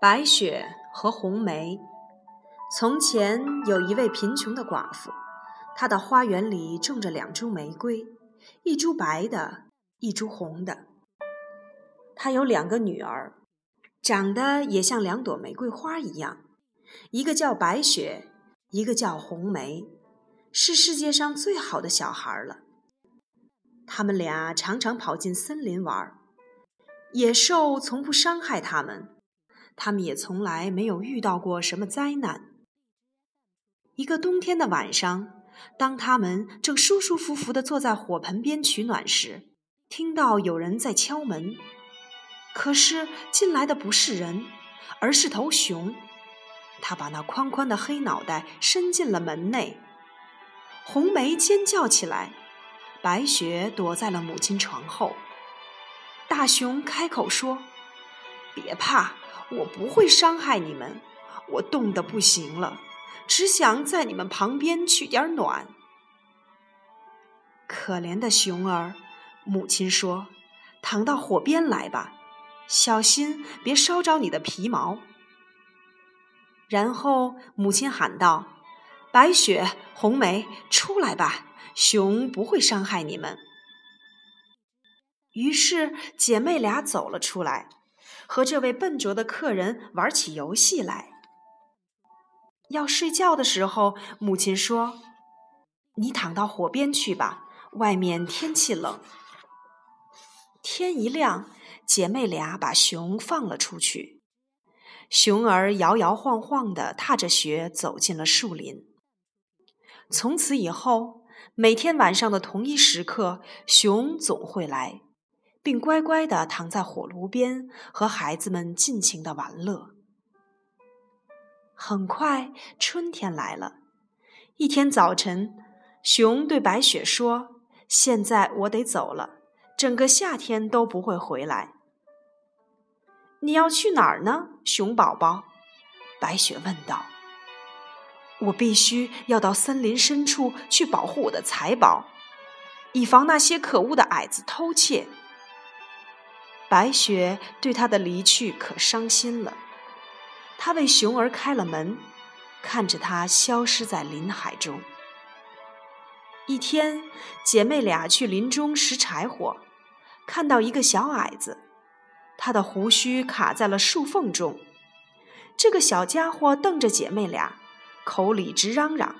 白雪和红梅。从前有一位贫穷的寡妇，她的花园里种着两株玫瑰，一株白的，一株红的。她有两个女儿，长得也像两朵玫瑰花一样，一个叫白雪，一个叫红梅，是世界上最好的小孩了。他们俩常常跑进森林玩，野兽从不伤害他们。他们也从来没有遇到过什么灾难。一个冬天的晚上，当他们正舒舒服服地坐在火盆边取暖时，听到有人在敲门。可是进来的不是人，而是头熊。他把那宽宽的黑脑袋伸进了门内。红梅尖叫起来，白雪躲在了母亲床后。大熊开口说：“别怕。”我不会伤害你们，我冻得不行了，只想在你们旁边取点暖。可怜的熊儿，母亲说：“躺到火边来吧，小心别烧着你的皮毛。”然后母亲喊道：“白雪、红梅，出来吧，熊不会伤害你们。”于是姐妹俩走了出来。和这位笨拙的客人玩起游戏来。要睡觉的时候，母亲说：“你躺到火边去吧，外面天气冷。”天一亮，姐妹俩把熊放了出去。熊儿摇摇晃晃地踏着雪走进了树林。从此以后，每天晚上的同一时刻，熊总会来。并乖乖地躺在火炉边，和孩子们尽情的玩乐。很快，春天来了。一天早晨，熊对白雪说：“现在我得走了，整个夏天都不会回来。”你要去哪儿呢，熊宝宝？白雪问道。“我必须要到森林深处去保护我的财宝，以防那些可恶的矮子偷窃。”白雪对他的离去可伤心了，她为熊儿开了门，看着他消失在林海中。一天，姐妹俩去林中拾柴火，看到一个小矮子，他的胡须卡在了树缝中。这个小家伙瞪着姐妹俩，口里直嚷嚷：“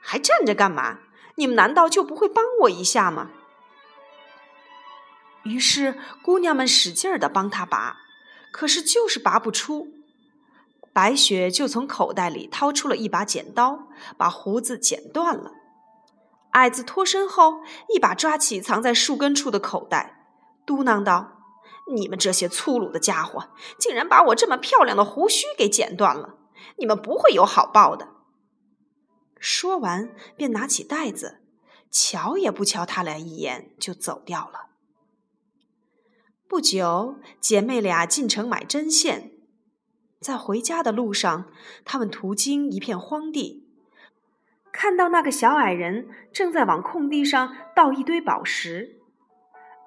还站着干嘛？你们难道就不会帮我一下吗？”于是，姑娘们使劲儿地帮他拔，可是就是拔不出。白雪就从口袋里掏出了一把剪刀，把胡子剪断了。矮子脱身后，一把抓起藏在树根处的口袋，嘟囔道：“你们这些粗鲁的家伙，竟然把我这么漂亮的胡须给剪断了！你们不会有好报的。”说完，便拿起袋子，瞧也不瞧他俩一眼，就走掉了。不久，姐妹俩进城买针线。在回家的路上，她们途经一片荒地，看到那个小矮人正在往空地上倒一堆宝石。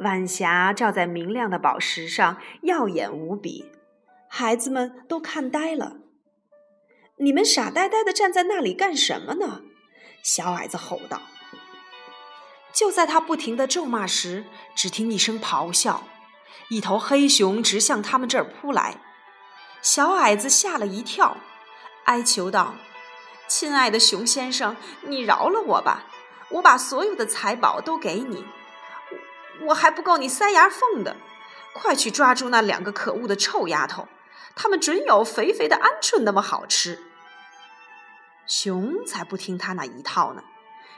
晚霞照在明亮的宝石上，耀眼无比。孩子们都看呆了。“你们傻呆呆的站在那里干什么呢？”小矮子吼道。就在他不停的咒骂时，只听一声咆哮。一头黑熊直向他们这儿扑来，小矮子吓了一跳，哀求道：“亲爱的熊先生，你饶了我吧！我把所有的财宝都给你，我还不够你塞牙缝的。快去抓住那两个可恶的臭丫头，他们准有肥肥的鹌鹑那么好吃。”熊才不听他那一套呢，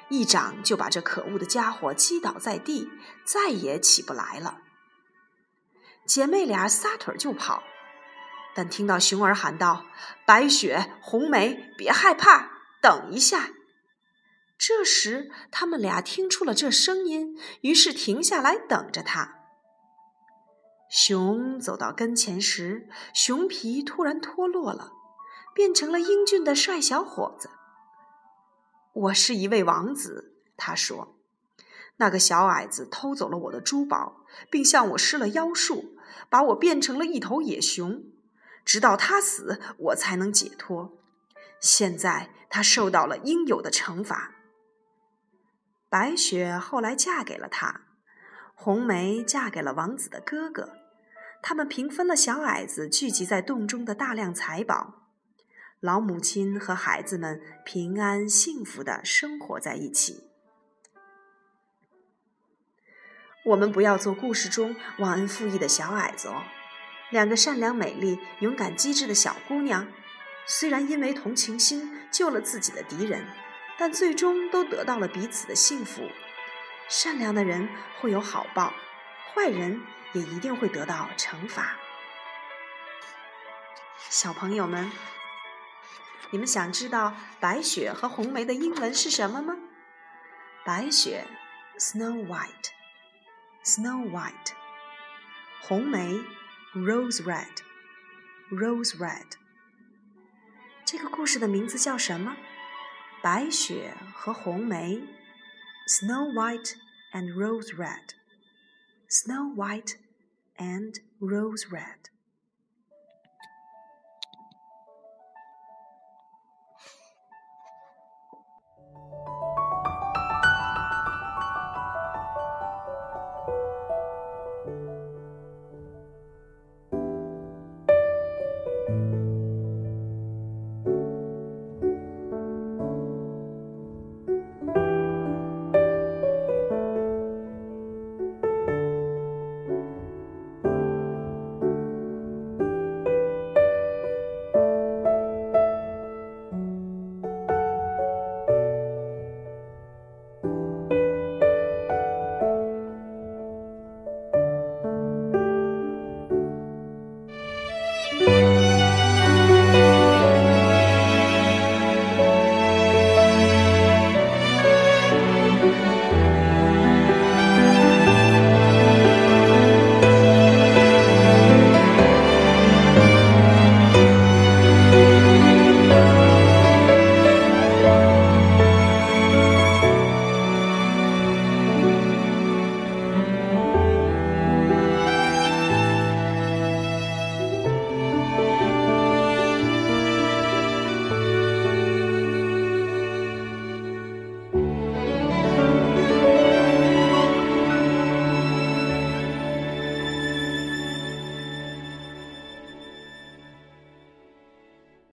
一掌就把这可恶的家伙击倒在地，再也起不来了。姐妹俩撒腿就跑，但听到熊儿喊道：“白雪、红梅，别害怕，等一下。”这时，他们俩听出了这声音，于是停下来等着他。熊走到跟前时，熊皮突然脱落了，变成了英俊的帅小伙子。我是一位王子，他说。那个小矮子偷走了我的珠宝，并向我施了妖术，把我变成了一头野熊。直到他死，我才能解脱。现在他受到了应有的惩罚。白雪后来嫁给了他，红梅嫁给了王子的哥哥。他们平分了小矮子聚集在洞中的大量财宝。老母亲和孩子们平安幸福的生活在一起。我们不要做故事中忘恩负义的小矮子哦。两个善良、美丽、勇敢、机智的小姑娘，虽然因为同情心救了自己的敌人，但最终都得到了彼此的幸福。善良的人会有好报，坏人也一定会得到惩罚。小朋友们。你们想知道白雪和红梅的英文是什么吗？白雪，Snow White White，Snow White。红梅，Rose Red，Rose Red。这个故事的名字叫什么？白雪和红梅，Snow White and Rose Red，Snow White and Rose Red。